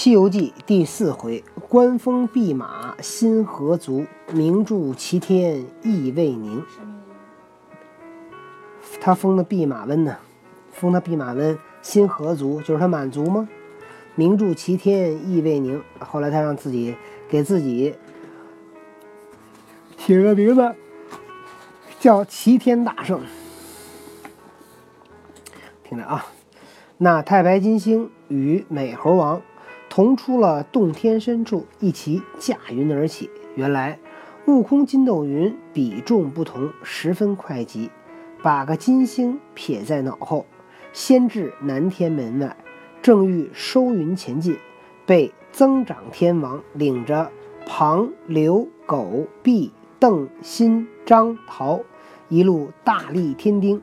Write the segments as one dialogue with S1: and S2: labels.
S1: 西游记》第四回，官封弼马心何足，名著齐天意未宁。他封的弼马温呢？封他弼马温心何足？就是他满足吗？名著齐天意未宁。后来他让自己给自己起个名字，叫齐天大圣。听着啊，那太白金星与美猴王。同出了洞天深处，一齐驾云而起。原来，悟空筋斗云比重不同，十分快疾，把个金星撇在脑后，先至南天门外，正欲收云前进，被增长天王领着庞、刘、狗、毕、邓、辛、张、陶一路大力天丁，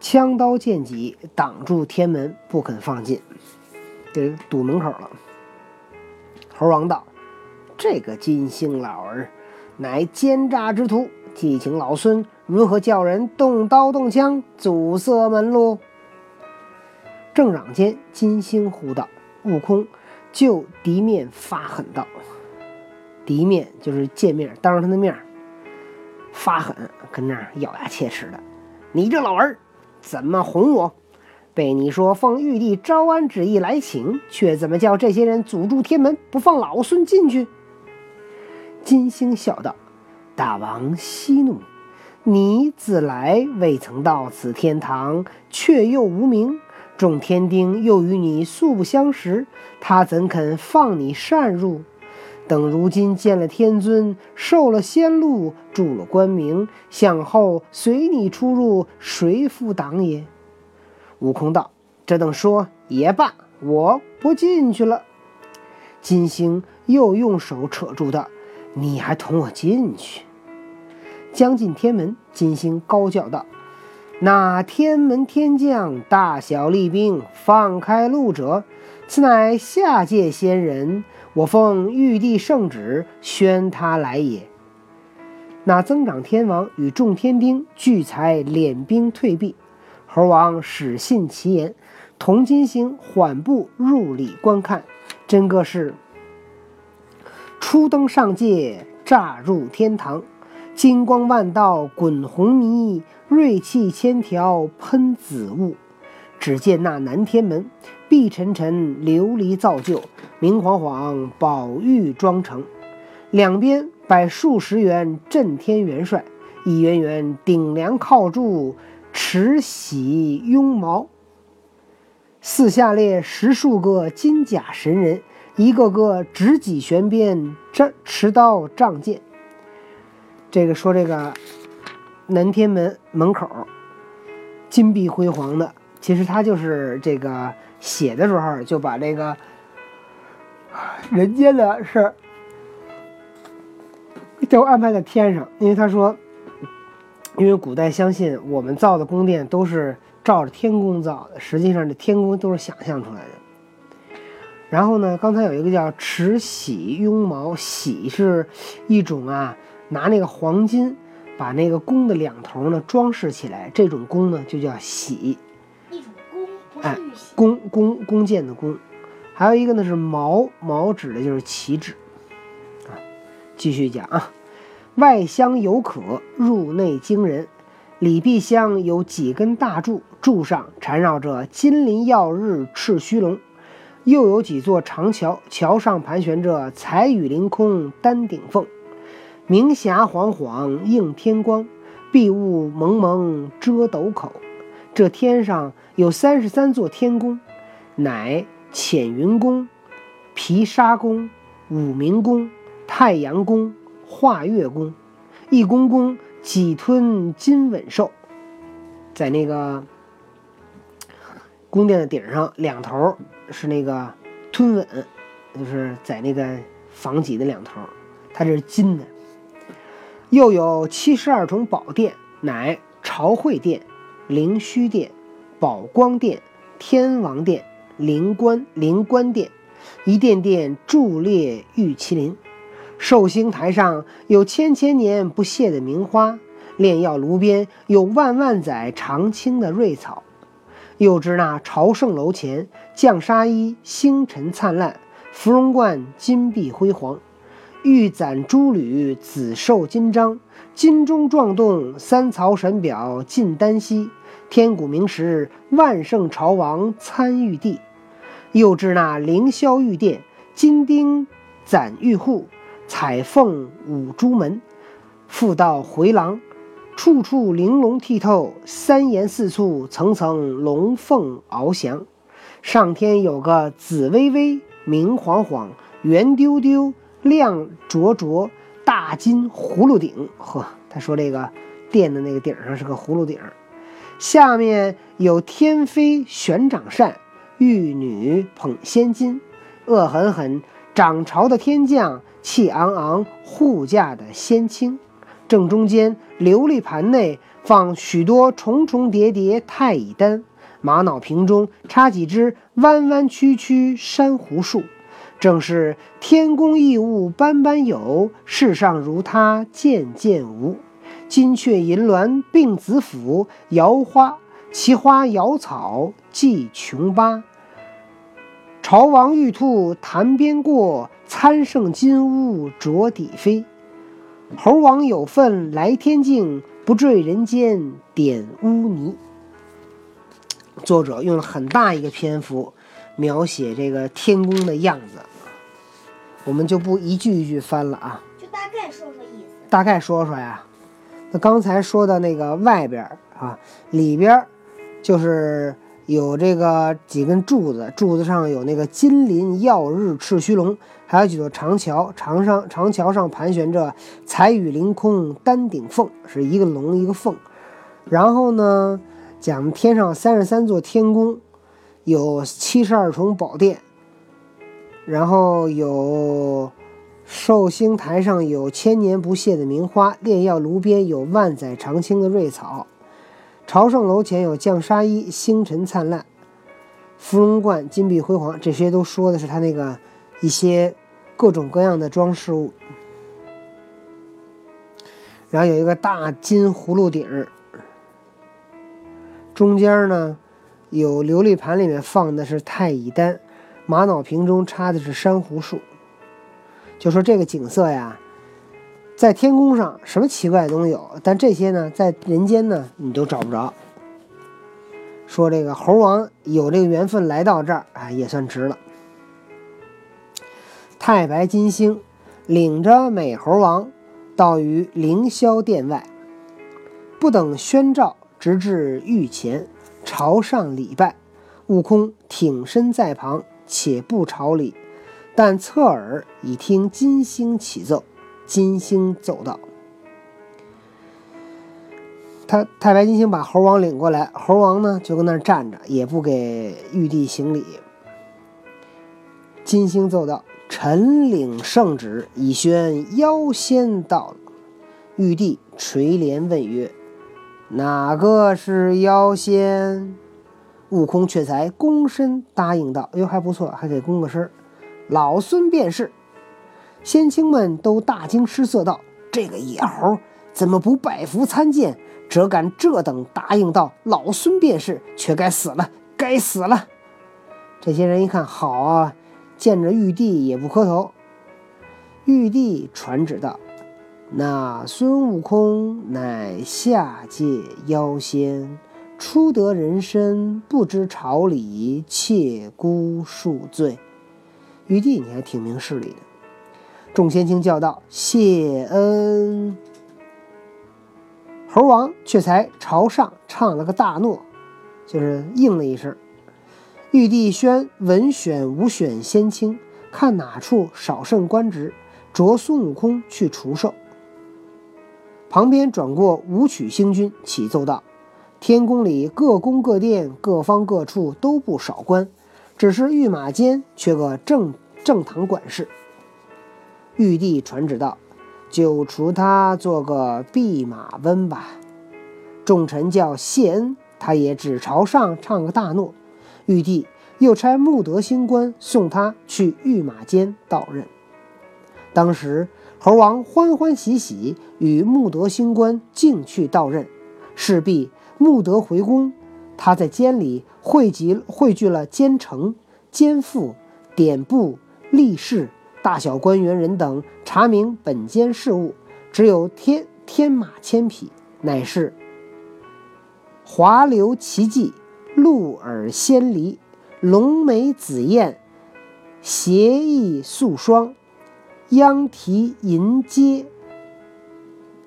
S1: 枪刀剑戟挡住天门，不肯放进。给堵门口了。猴王道：“这个金星老儿，乃奸诈之徒，既请老孙如何叫人动刀动枪，阻塞门路？”正嚷间，金星呼道：“悟空，就敌面发狠道：‘敌面就是见面，当着他的面发狠，跟那儿咬牙切齿的。你这老儿，怎么哄我？’”被你说奉玉帝招安旨意来请，却怎么叫这些人阻住天门，不放老孙进去？金星笑道：“大王息怒，你自来未曾到此天堂，却又无名，众天丁又与你素不相识，他怎肯放你擅入？等如今见了天尊，受了仙禄，住了官名，向后随你出入，谁负挡也？”悟空道：“这等说也罢，我不进去了。”金星又用手扯住他：“你还同我进去？”将进天门，金星高叫道：“那天门天将，大小利兵，放开路者，此乃下界仙人，我奉玉帝圣旨，宣他来也。”那增长天王与众天兵聚财敛兵退避。猴王始信其言，同金星缓步入里观看，真个是初登上界，乍入天堂，金光万道滚红泥，锐气千条喷紫雾。只见那南天门碧沉沉，琉璃造就，明晃晃，宝玉装成，两边摆数十员震天元帅，一员员顶梁靠柱。持玺拥矛，四下列十数个金甲神人，一个个执戟悬鞭，这持刀仗剑。这个说这个南天门门口金碧辉煌的，其实他就是这个写的时候就把这个人间的事都安排在天上，因为他说。因为古代相信我们造的宫殿都是照着天宫造的，实际上这天宫都是想象出来的。然后呢，刚才有一个叫持玺拥矛，玺是一种啊，拿那个黄金把那个弓的两头呢装饰起来，这种弓呢就叫
S2: 玺。一种弓，
S1: 哎，弓弓弓箭的弓。还有一个呢是矛，矛指的就是旗帜。啊，继续讲啊。外香有可，入内惊人。里壁香有几根大柱，柱上缠绕着金鳞耀日赤须龙；又有几座长桥，桥上盘旋着彩羽凌空丹顶凤。明霞晃晃映天光，碧雾蒙蒙遮斗口。这天上有三十三座天宫，乃浅云宫、毗沙宫、五明宫、太阳宫。化月宫，一宫宫几吞金吻兽，在那个宫殿的顶上，两头是那个吞吻，就是在那个房脊的两头，它这是金的。又有七十二重宝殿，乃朝会殿、灵虚殿、宝光殿、天王殿、灵官灵官殿，一殿殿柱列玉麒麟。寿星台上有千千年不谢的名花，炼药炉边有万万载常青的瑞草，又知那朝圣楼前，绛纱衣，星辰灿烂；芙蓉冠，金碧辉煌。玉攒珠履，紫绶金章，金钟撞动，三曹神表尽丹溪。天古名石，万圣朝王参玉帝。又知那凌霄玉殿，金钉攒玉户，彩凤舞朱门。复到回廊。处处玲珑剔透，三檐四簇，层层龙凤翱翔。上天有个紫微微，明晃晃，圆丢丢，亮灼灼，大金葫芦顶。呵，他说这个殿的那个顶上是个葫芦顶，下面有天妃悬掌扇，玉女捧仙金，恶狠狠掌朝的天将，气昂昂护驾的仙卿。正中间琉璃盘内放许多重重叠叠太乙丹，玛瑙瓶中插几枝弯弯曲曲珊瑚树，正是天宫异物般般有，世上如他件件无。金雀银鸾并紫府，瑶花奇花瑶草计琼巴。朝王玉兔潭边过，参圣金乌着底飞。猴王有份来天境，不坠人间点污泥。作者用了很大一个篇幅描写这个天宫的样子，我们就不一句一句翻了啊，
S2: 就大概说说意思。
S1: 大概说说呀。那刚才说的那个外边啊，里边就是有这个几根柱子，柱子上有那个金鳞耀日赤须龙。还有几座长桥，长上长桥上盘旋着彩羽凌空丹顶凤，是一个龙一个凤。然后呢，讲天上三十三座天宫，有七十二重宝殿，然后有寿星台上有千年不谢的名花，炼药炉边有万载长青的瑞草，朝圣楼前有绛纱衣，星辰灿烂，芙蓉冠金碧辉煌。这些都说的是他那个一些。各种各样的装饰物，然后有一个大金葫芦顶儿，中间呢有琉璃盘，里面放的是太乙丹，玛瑙瓶中插的是珊瑚树。就说这个景色呀，在天宫上什么奇怪的东西有，但这些呢，在人间呢你都找不着。说这个猴王有这个缘分来到这儿啊，也算值了。太白金星领着美猴王到于凌霄殿外，不等宣召，直至御前朝上礼拜。悟空挺身在旁，且不朝礼，但侧耳已听金星起奏。金星奏道：“他太白金星把猴王领过来，猴王呢就跟那儿站着，也不给玉帝行礼。金星奏道。”臣领圣旨，已宣妖仙到了。玉帝垂帘问曰：“哪个是妖仙？”悟空却才躬身答应道：“哟，还不错，还得躬个身。老孙便是。”仙卿们都大惊失色道：“这个野猴怎么不拜服参见？只敢这等答应道：‘老孙便是’，却该死了，该死了！”这些人一看，好啊。见着玉帝也不磕头。玉帝传旨道：“那孙悟空乃下界妖仙，初得人身，不知朝礼，切姑恕罪。”玉帝，你还挺明事理的。众仙卿叫道：“谢恩！”猴王却才朝上唱了个大诺，就是应了一声。玉帝宣文选武选仙卿，看哪处少甚官职，着孙悟空去除授。旁边转过武曲星君，启奏道：“天宫里各宫各殿、各方各处都不少官，只是御马监缺个正正堂管事。”玉帝传旨道：“就除他做个弼马温吧。”众臣叫谢恩，他也只朝上唱个大诺。玉帝又差穆德星官送他去御马监到任。当时猴王欢欢喜喜与穆德星官径去到任，势必穆德回宫，他在监里汇集汇聚了监丞、监副、典部、吏士、大小官员人等，查明本间事务。只有天天马千匹，乃是华流奇迹，鹿耳鲜梨，龙眉紫燕，斜翼素霜，央啼银阶，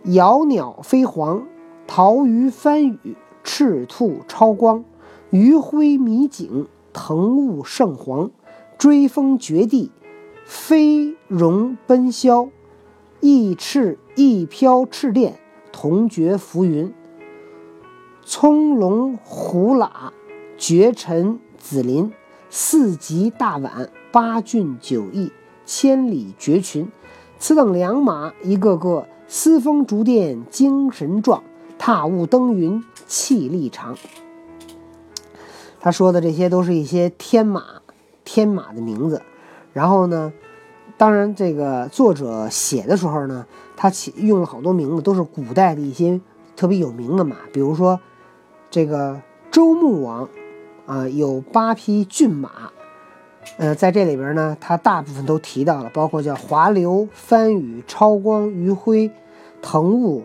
S1: 瑶鸟飞黄，桃鱼翻雨，赤兔超光，余晖迷景，腾雾圣黄，追风绝地，飞荣奔霄。翼翅翼飘赤电，同绝浮云。葱龙虎喇，绝尘紫林。四极大宛，八骏九翼，千里绝群。此等良马，一个个嘶风逐电，精神壮；踏雾登云，气力长。他说的这些都是一些天马，天马的名字。然后呢？当然，这个作者写的时候呢，他起用了好多名字，都是古代的一些特别有名的马，比如说这个周穆王，啊，有八匹骏马，呃，在这里边呢，他大部分都提到了，包括叫华流、翻雨、超光、余晖、腾雾、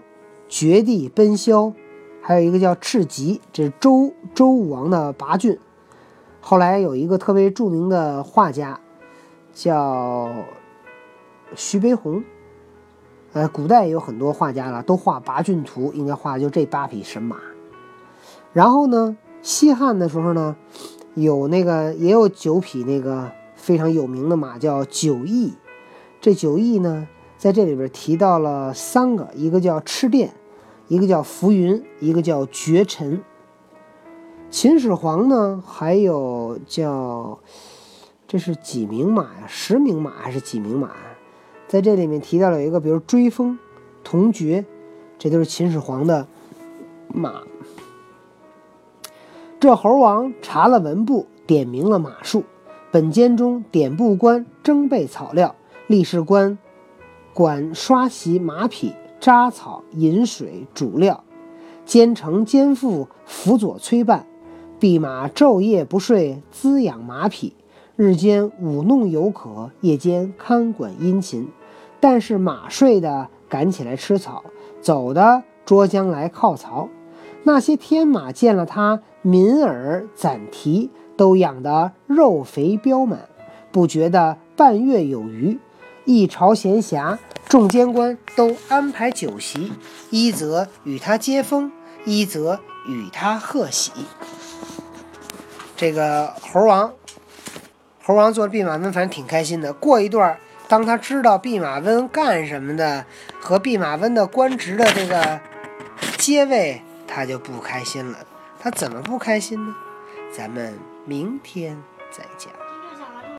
S1: 绝地、奔霄，还有一个叫赤极，这是周周武王的八骏。后来有一个特别著名的画家，叫。徐悲鸿，呃，古代有很多画家了，都画八骏图，应该画的就这八匹神马。然后呢，西汉的时候呢，有那个也有九匹那个非常有名的马，叫九翼。这九翼呢，在这里边提到了三个，一个叫赤电，一个叫浮云，一个叫绝尘。秦始皇呢，还有叫这是几名马呀？十名马还是几名马？在这里面提到了一个，比如追风、铜爵，这都是秦始皇的马。这猴王查了文部，点明了马术。本监中典部官征备草料，吏士官管刷洗马匹、扎草、饮水、煮料。监丞、监副辅佐催办，弼马昼夜不睡，滋养马匹。日间舞弄游可，夜间看管殷勤。但是马睡的赶起来吃草，走的捉将来靠槽。那些天马见了他，敏耳攒蹄，都养得肉肥膘满，不觉得半月有余。一朝闲暇，众监官都安排酒席，一则与他接风，一则与他贺喜。这个猴王，猴王做弼马温，反正挺开心的。过一段。当他知道弼马温干什么的和弼马温的官职的这个阶位，他就不开心了。他怎么不开心呢？咱们明天再讲。